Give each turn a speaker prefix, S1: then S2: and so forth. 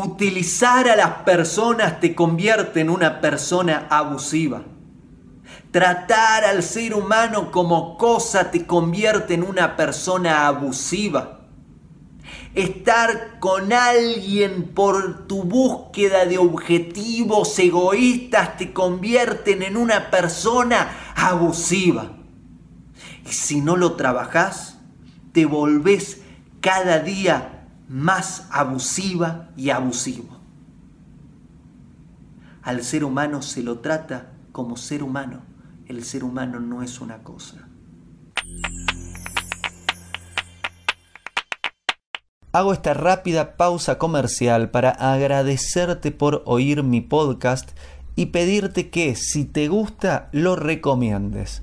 S1: Utilizar a las personas te convierte en una persona abusiva. Tratar al ser humano como cosa te convierte en una persona abusiva. Estar con alguien por tu búsqueda de objetivos egoístas te convierten en una persona abusiva. Y si no lo trabajas, te volvés cada día más abusiva y abusivo. Al ser humano se lo trata como ser humano. El ser humano no es una cosa. Hago esta rápida pausa comercial para agradecerte por oír mi podcast y pedirte que si te gusta lo recomiendes.